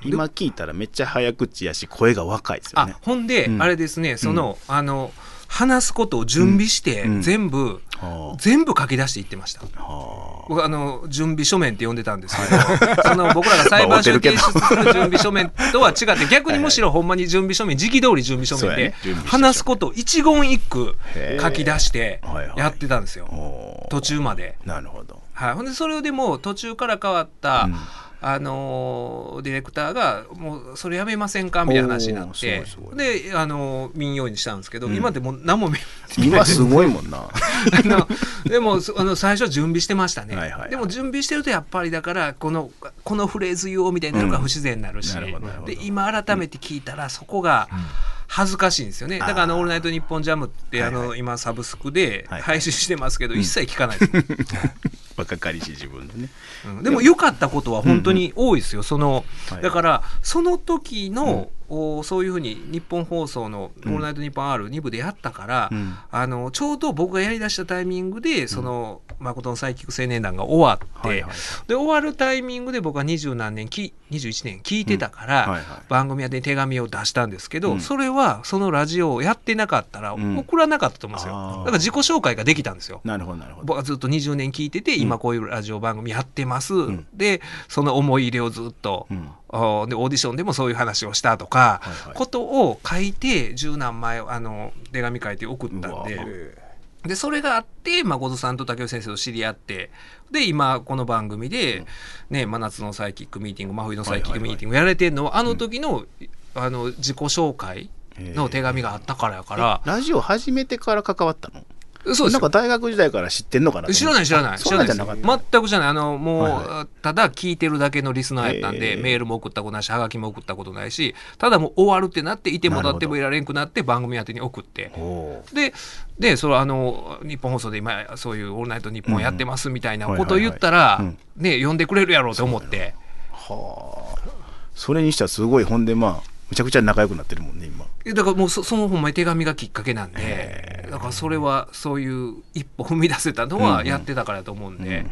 S3: 今聞いたらめっちゃ早口やし声が若いですよ
S2: あ
S3: ね
S2: ほんで、
S3: うん。
S2: あれですねその、あの話すことを準備して、
S3: うん。
S2: 全部、
S3: はあ。
S2: 全部書き出していってました。
S3: は
S2: 僕あの準備書面って呼んでたんですけど、[LAUGHS] その僕らが裁判所に提出する準備書面とは違って逆にむしろほんまに準備書面時期通り準備書面で話すことを一言一句書き出してやってたんですよ、途中まで。
S3: なるほど。
S2: はい、ほんでそれでもう途中から変わった、
S3: うん
S2: あのーディレクターがもうそれやめませんか？みたいな話になってで、あのー民謡にしたんですけど、
S3: うん。
S2: 今でもう何も見
S3: 今すごいもんな。[LAUGHS]
S2: でもそあの最初準備してましたね、
S3: はいはいはい。
S2: でも準備してるとやっぱりだからこのこのフレーズ言おうみたいなのが不自然になるし、
S3: うん
S2: で今改めて聞いたらそこが恥ずかしいんですよね、だからあの「オールナイトニッポンジャムってあの、
S3: はいはい。
S2: 今サブスクで配信してますけど、一切聞かないです、[LAUGHS]
S3: 若かりし自分のね。
S2: うん。でも良かったことは本当に多いですよ、その
S3: はい。
S2: だからその時の、おそういうふうに日本放送の「オールナイトニッポン R2 部でやったから、
S3: うん。
S2: あのちょうど僕がやりだしたタイミングでその、誠のサイキック青年団が終わって、
S3: はいはい。
S2: で終わるタイミングで僕は二十何年き21年聞いてたから、
S3: うん。はいはい。
S2: 番組宛てに手紙を出したんですけど、
S3: うん。
S2: それはそのラジオをやってなかったら
S3: ん。
S2: 送らなかったと思うんですよ、だから自己紹介ができたんですよ。
S3: なるほどなるほど。
S2: 僕はずっと20年聞いてて、今こういうラジオ番組やってます、
S3: ん。
S2: でその思い入れをずっと、
S3: うん。
S2: おでオーディションでもそういう話をしたとか、
S3: はいはい。
S2: ことを書いて十何枚あの手紙書いて送ったんで。でそれがあって誠さんと竹内先生と知り合ってで今この番組で、ね、真夏のサイキックミーティング真冬のサイキックミーティングやられてるのはあの時の,、あの自己紹介の手紙があったからやから、
S3: ラジオ始めてから関わったの？
S2: そう
S3: なんか大学時代から知ってんのかな
S2: 知らない知らない。知
S3: そ
S2: らない全く知らない。あのもう、
S3: はい
S2: ただ聞いてるだけのリスナーやったんで、
S3: へー
S2: メールも送ったことないしはがきも送ったことないしただもう終わるってなっていても
S3: なるほど
S2: だってもいられんくなって番組宛てに送って。ででそれあの日本放送で今そういう「オールナイトニッポン」やってますみたいな
S3: うん
S2: ことを言ったら、ね呼んでくれるやろうと思って。
S3: はあ。それにしてはすごい。ほんでまあむちゃくちゃ仲良くなってるもんね今
S2: だからもうそそのほんまに手紙がきっかけなんでだからそれはそういう一歩踏み出せたのはやってたからだと思うんで、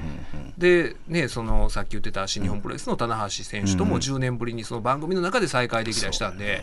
S2: でねそのさっき言ってた新日本プロレスの棚橋選手とも10年ぶりにその番組の中で再会できたりしたんで、
S3: はいはい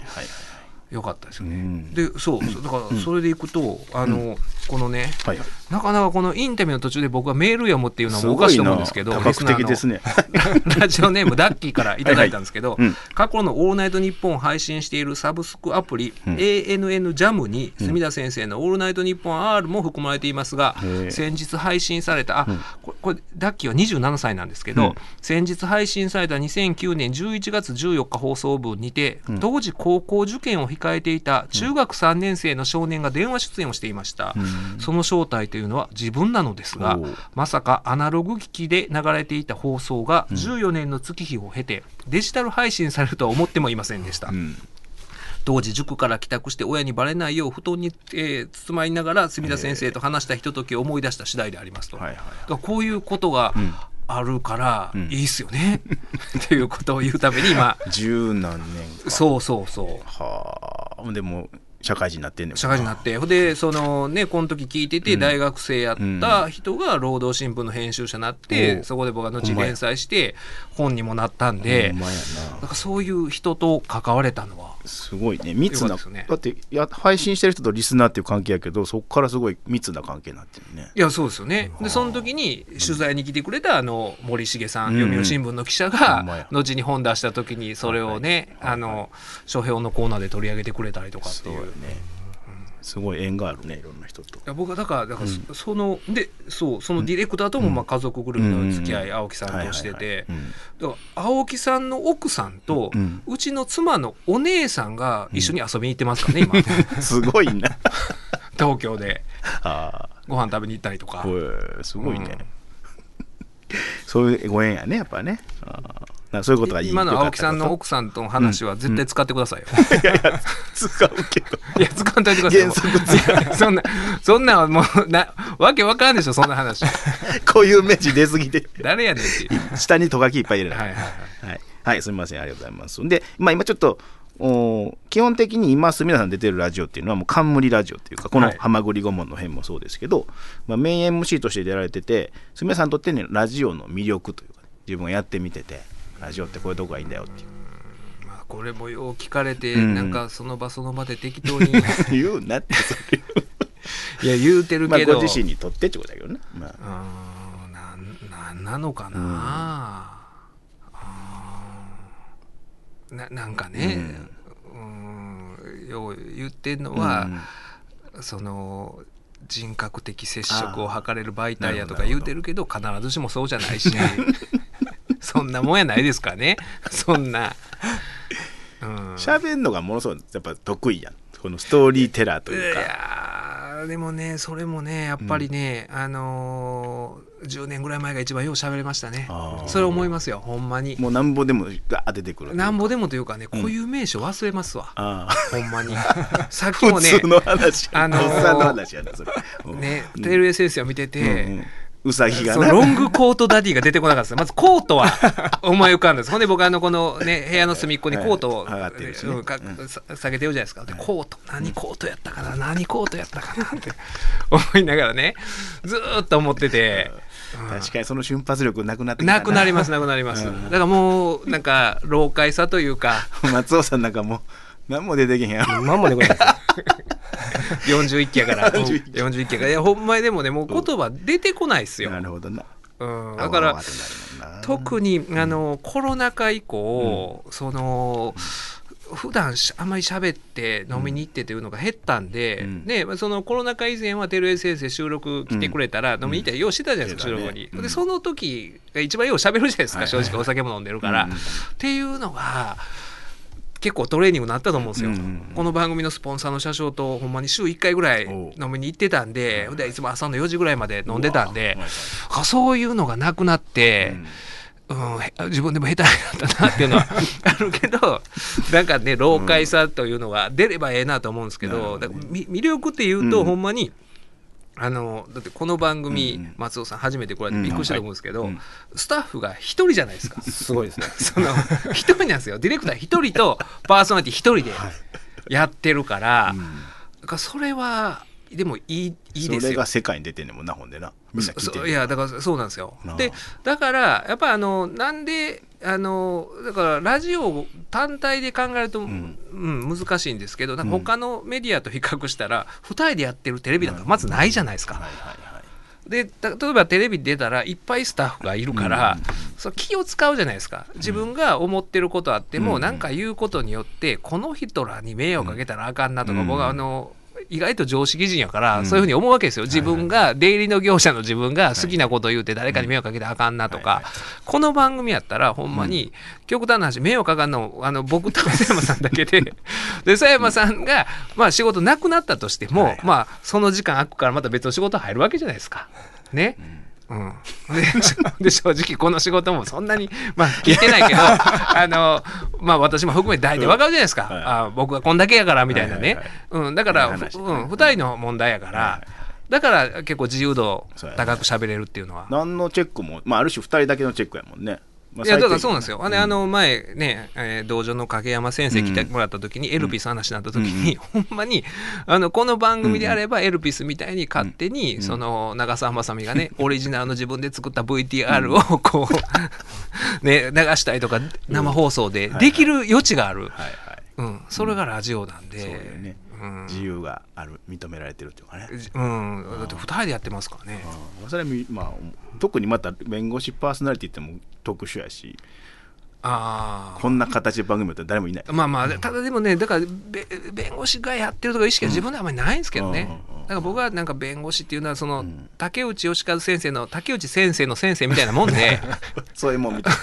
S2: よかったですよね。
S3: うん
S2: でそうそう。だからそれでいくと、あのこのね
S3: はいはい。
S2: なかなかこのインタビューの途中で僕はメール読むっていうのもおかしいと思うんですけど
S3: 多角的ですね。[LAUGHS]
S2: ラジオネームダッキーからいただいたんですけど、
S3: はいはいうん。
S2: 過去の「オールナイトニッポン」を配信しているサブスクアプリ、
S3: ん。
S2: ANN ジャムに墨田先生の「オールナイトニッポン R」も含まれていますが
S3: へえ。
S2: 先日配信されたあ、これこれダッキーは27歳なんですけど、
S3: うん。
S2: 先日配信された2009年11月14日放送分にて、当時高校受験を控えていた中学3年生の少年が電話出演をしていました、その正体というのは自分なのですがまさかアナログ機器で流れていた放送が14年の月日を経てデジタル配信されるとは思ってもいませんでした、
S3: うん。
S2: 当時塾から帰宅して親にバレないよう布団に、えー包まりながら墨田先生と話したひとときを思い出した次第でありますと、
S3: はいはい
S2: だからこういうことがあるから
S3: ん。
S2: いいっすよね、[LAUGHS] っていうことを言うために今。[LAUGHS]
S3: 十何年か
S2: そうそうそう。
S3: はあ。でも社会人になってんねん
S2: 社会人になって。ほんでそのねこの時聞いてて大学生やった人が労働新聞の編集者になって、
S3: おう。
S2: そこで僕は後連載して本にもなったんでな。んかそういう人と関われたのは
S3: なすごいね。密な、
S2: ね。
S3: だってや配信してる人とリスナーっていう関係やけどそこからすごい密な関係になってるね。
S2: いやそうですよね。でその時に取材に来てくれたあの森重さん、
S3: うん。
S2: 読売新聞の記者
S3: ほ
S2: が後に本出した時にそれをね、あの書評のコーナーで取り上げてくれたりとかっていう
S3: よね。すごい縁があるねいろんな人と。
S2: いや僕はだからだからそ,、そのでそうそのディレクターともまあ家族ぐるみの付き合い、青木さんとしてて。だから青木さんの奥さんと、
S3: う
S2: うんちの妻のお姉さんが一緒に遊びに行ってますからね、今。[LAUGHS]
S3: すごいな。
S2: 東京で。[LAUGHS]
S3: あ
S2: ご飯食べに行ったりとか。
S3: すごいね、そういうご縁やねやっぱねあそういうことがいい
S2: 今の青木さんの奥さんとの話は絶対使ってくださいよ。
S3: たこといやいや使うけど
S2: いや、使わんといてくださいよ。
S3: 原則
S2: いやそんな、そんなもう、な、わけわからんでしょ、そんな話。[LAUGHS]
S3: こういう名詞出過ぎて
S2: 誰やねんっていう。
S3: 下にとがきいっぱい入れない
S2: はいはいはい。
S3: はい、はい、すみません、ありがとうございます。で、まあ、今ちょっと、お基本的に今、住田さん出てるラジオっていうのは、もう冠ラジオっていうか、この
S2: はい。
S3: ハマグリ顧問の辺もそうですけど、まあ、メイン MC として出られてて、住田さんにとってね、ラジオの魅力というか、自分がやってみてて、ラジオってこういうとこがいいんだよっていう。
S2: これもよう聞かれて、
S3: うん。
S2: なんかその場その場で適当に。[LAUGHS]
S3: 言うなってそれ [LAUGHS]
S2: いや言うてる
S3: まあ
S2: けど、
S3: ご自身にとってってことだけどね、まあ。
S2: うーんなんなんなのかな、あーななんかね、うん、よう言ってんのは、その人格的接触を図れる媒体やとか言うてるけど必ずしもそうじゃないし [LAUGHS] そんなもんやないですかね。[LAUGHS] そんな。うん。
S3: 喋、んのがものすごいやっぱ得意やん。このストーリーテラーと
S2: い
S3: いうか。
S2: やーでもねそれもねやっぱりね、あのー10年ぐらい前が一番よう喋れましたね。それ思いますよほんまに。
S3: もうなんぼでもガー出てくる
S2: なんぼでもというかね固有名詞忘れますわ、
S3: ああ
S2: ほんまに。[LAUGHS] さっきもね
S3: 普通の話
S2: あのー
S3: おっさんの話やなそれ。うん。
S2: ね
S3: うん
S2: テレビ先生を見てて、
S3: うんうんうさぎが
S2: ロングコートダディが出てこなかったですまずコートは [LAUGHS] 思い浮かんだんです。ほんで僕あのこのね部屋の隅っこにコートを、下げてるじゃないですか。でコート何コートやったかな？何コートやったかな？って [LAUGHS] 思いながらねずーっと思ってて、
S3: 確かにその瞬発力なくなって
S2: な。くなりますなくなります、だからもうなんか老快さというか。
S3: 松尾さんなんかもう何も出てけへんやろ。
S4: まんまでございます。
S2: 41期やから。
S3: 41期。
S2: 41期やから。いやほんまにでもねもう言葉出てこないですよ、
S3: なるほどな。
S2: うん、だから特にあのコロナ禍以降、その普段しあんまり喋って飲みに行ってというのが減ったんで、
S3: うん。
S2: そのコロナ禍以前は照江先生収録来てくれたら飲みに行ったりようしてたじゃないですか、
S3: うん
S2: 収録に、
S3: うん
S2: でその時が一番よう喋るじゃないですか、正直。お酒も飲んでるから、
S3: うん。
S2: っていうのが結構トレーニングになったと思うんですよ、
S3: うんうんうん
S2: この番組のスポンサーの社長とほんまに週1回ぐらい飲みに行ってたんで、でいつも朝の4時ぐらいまで飲んでたんであそういうのがなくなって、うん、へ自分でも下手になったなっていうのはあるけど [LAUGHS] なんかね老快さというのが出ればええなと思うんですけど,、
S3: なるほどね。
S2: だからみ魅力っていうと、
S3: うん。
S2: ほんまにあのだってこの番組、
S3: うんうん。
S2: 松尾さん初めて来られてびっくりしたと思うんですけど、
S3: うん。
S2: スタッフが一人じゃないですか。
S4: すごいですね。[LAUGHS]
S2: その一人なんですよ。ディレクター一人とパーソナリティ一人でやってるから,、だからそれはでもいいいいですよ。
S3: それが。世界に出てんねんもんなほんでな。みんな聞いて
S2: いやだからそうなんですよ。でだからやっぱあのなんであのだからラジオ単体で考えると、うん。難しいんですけどなんか他のメディアと比較したら、二人でやってるテレビなんかまずないじゃないですか。
S3: はいはいはい。
S2: でた例えばテレビ出たらいっぱいスタッフがいるから、そう気を使うじゃないですか。自分が思ってることあっても、
S3: うん。
S2: なんか言うことによってこの人らに迷惑かけたらあかんなとか、
S3: うん。
S2: 僕はあの意外と常識人やから、
S3: うん。
S2: そういうふうに思うわけですよ。自分が出入りの業者の自分が好きなことを言って誰かに迷惑かけたらあかんなとか、
S3: はい
S2: この番組やったらほんまに極端な話迷惑かかんのあの僕と佐山さんだけで [LAUGHS] で佐山さんが、まあ、仕事なくなったとしても、
S3: はい
S2: まあその時間空くからまた別の仕事入るわけじゃないですか。ね。うん、でで正直この仕事もそんなに、まあ、聞いてないけどあの、まあ、私も含めて大体わかるじゃないですか、
S3: はい。
S2: あ僕がこんだけやからみたいなね、
S3: はいはいはい。
S2: うん、だから、うん、2人の問題やから、
S3: はい。はい
S2: だから結構自由度高く喋れるっていうのは。
S3: 何のチェックも、まあ、ある種2人だけのチェックやもんね、まあ
S2: いやだからそうなんですよ、
S3: 最低限
S2: あの前ね、えー道場の影山先生来てもらった時に、エルピス話になった時に、ほんまにあのこの番組であれば、エルピスみたいに勝手に、その長澤まさみがね、[LAUGHS] オリジナルの自分で作った VTR をこう、[LAUGHS] ね、流したりとか、生放送でできる余地がある、
S3: はいはい。
S2: うん、それがラジオなんで。
S3: 自由がある認められてるっていうかね、
S2: うん、だって2人でやってますからね。
S3: うん。それはみ、まあ、特にまた弁護士パーソナリティっても特殊やし。
S2: ああ
S3: こんな形で番組やったら誰もいない。
S2: まあまあ、ただでもね、だからべ弁護士がやってるとか意識は自分ではあんまりないんですけどね、
S3: うん
S2: から僕はなんか弁護士っていうのは、その、
S3: ん。
S2: 竹内義和先生の竹内先生の先生みたいなもんで、[LAUGHS]
S3: そういうもんみたい。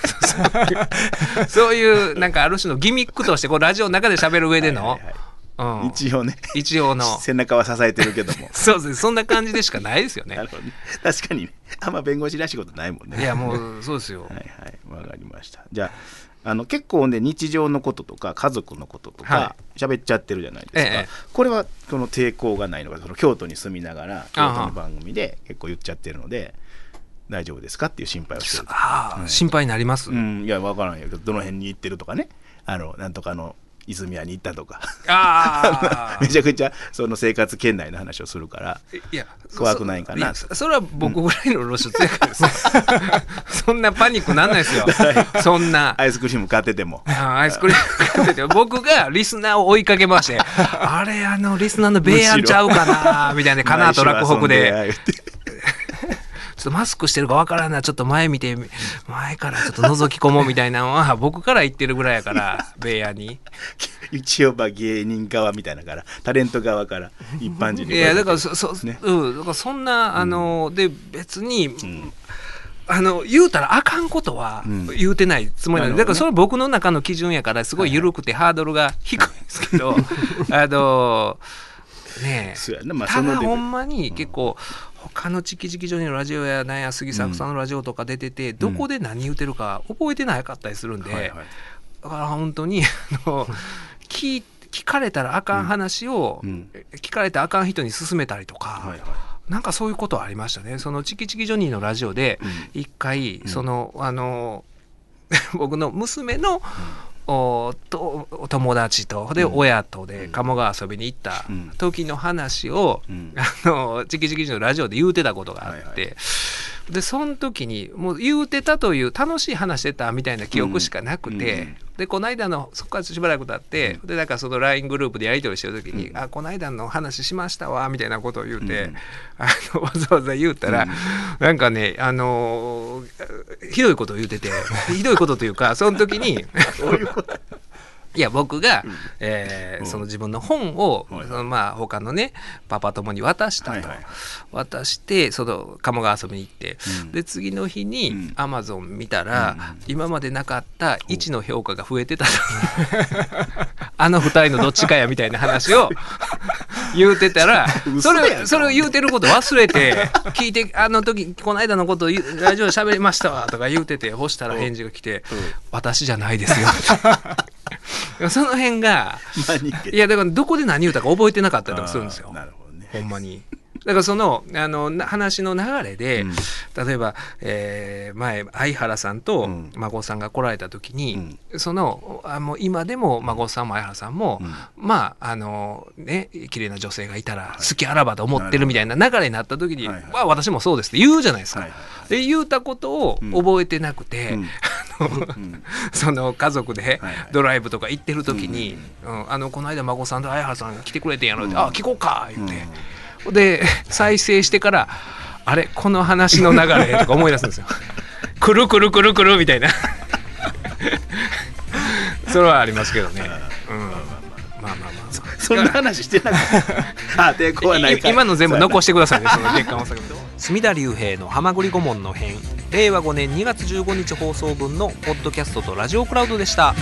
S3: [LAUGHS]
S2: そういうなんかある種のギミックとして、こうラジオの中で喋る上での、
S3: はいはいはい
S2: うん。
S3: 一応ね。
S2: 一応の、[LAUGHS]
S3: 背中は支えてるけども。[LAUGHS]
S2: そうですそんな感じでしかないですよね。[LAUGHS]
S3: なる。ほどね。確かにね。あんま弁護士らしいことないもんね。
S2: いや、もうそうですよ。
S3: はいはい。わかりました。じゃああの結構ね日常のこととか家族のことと
S2: は
S3: か喋っちゃってるじゃないですか、
S2: ええ
S3: これはその抵抗がないのかその京都に住みながら京都の番組で結構言っちゃってるので大丈夫ですかっていう心配をしてる。
S2: ああ、心配になります？
S3: うん。いやわからんよ。どの辺に行ってるとかね。あのなんとかの泉屋に行ったとか。
S2: あ [LAUGHS]
S3: めちゃくちゃその生活圏内の話をするから。
S2: いや
S3: 怖くないかな。
S2: それは僕ぐらいの露出やから。です、[LAUGHS] そんなパニックなんないですよ。[LAUGHS] そんな。
S3: アイスクリーム買ってても。
S2: あアイスクリーム買ってて。僕がリスナーを追いかけましてあれあのリスナーのベイヤンちゃうかなみたいな。かなと落北でちょっとマスクしてるかわからんな。ちょっと前見て前からちょっと覗き込もうみたいなのは [LAUGHS] 僕から言ってるぐらいやから [LAUGHS] ベイヤンに。
S3: 一応まあ芸人側みたいなからタレント側から一般人に。
S2: いやだからそそ、
S3: ね。
S2: うんだからそんなあの、で別に、あの言うたらあかんことは
S3: うん。
S2: 言うてないつもりなんで、
S3: なるほどね。
S2: だからそれは僕の中の基準やからすごい緩くてハードルが低いんですけど、[LAUGHS] あのねえ。
S3: まあ
S2: ただほんまに結構他のチキチキジョニーのラジオやなんや杉作さんのラジオとか出てて、どこで何言うてるか覚えてなかったりするんで、
S3: はいはい。
S2: だから本当に [LAUGHS] あの聞い聞かれたらあかん話を、
S3: うん。
S2: 聞かれたらあかん人に勧めたりとか、
S3: はいはい。
S2: なんかそういうことはありましたね。そのチキチキジョニーのラジオで
S3: うん。
S2: 一回、
S3: ん
S2: そのあの [LAUGHS] 僕の娘の、おとお友達とで
S3: うん。
S2: 親とで鴨川遊びに行った
S3: うん。
S2: 時の話を、
S3: うん。
S2: あのチキチキジョニーのラジオで言うてたことがあって、
S3: はいは
S2: でその時にもう言うてたという楽しい話してたみたいな記憶しかなくて、
S3: うん
S2: でこの間のそこからしばらく経って、でなんかその LINE グループでやり取りしてる時に「
S3: うん。
S2: あこの間の話しましたわ」みたいなことを言うて、
S3: うん。[LAUGHS]
S2: あのわざわざ言うたら、
S3: うん。
S2: なんかねあのーひどいことを言うててひどいことというかその時に [LAUGHS]
S3: そういうこと？
S2: いや僕が、えー
S3: うん。
S2: その自分の本を、
S3: はい
S2: そのまあ他のねパパ友に渡したと、
S3: はいはい。
S2: 渡してその鴨川遊びに行って、
S3: うん。
S2: で次の日
S3: うん。
S2: にアマゾン見たら、
S3: うん。
S2: 今までなかった1の評価が増えてた。と [LAUGHS] あの2人のどっちかやみたいな話を [LAUGHS] 言うてたらそれそれを言うてること忘れて [LAUGHS] 聞いてあの時この間のことラジオで喋りましたわとか言うててほしたら返事が来て
S3: うん「
S2: 私じゃないですよ」その辺がいやだからどこで何言うたか覚えてなかったりとかするんですよ。
S3: なるほどね。
S2: ほんまに。だからそのあのな話の流れで、
S3: うん。
S2: 例えば、えー前相原さんと
S3: うん。
S2: 孫さんが来られた時に、そのあもう今でも孫さんも相原さんも、
S3: うん。
S2: まああのね綺麗な女性がいたら好きあらばと思ってるみたいな流れになった時に、
S3: はいはい。
S2: まあ私もそうですって言うじゃないですか。
S3: はいはい
S2: で言うたことを覚えてなくて、[LAUGHS] その家族でドライブとか行ってる時に、うんあのこの間孫さんと相原さん来てくれてんやろって、あ聞こうか言って、で再生してからあれこの話の流れとか思い出すんですよ。くるくるくるくるみたいな。[LAUGHS] それはありますけどね、うん、まあまあまあ
S3: そんな話してなかった。[LAUGHS] あ抵抗はな
S2: い今の全部残してくださいねその月刊大阪隅田隆平の「はまぐり顧問の編」令和5年2月15日放送分のポッドキャストとラジオクラウドでした。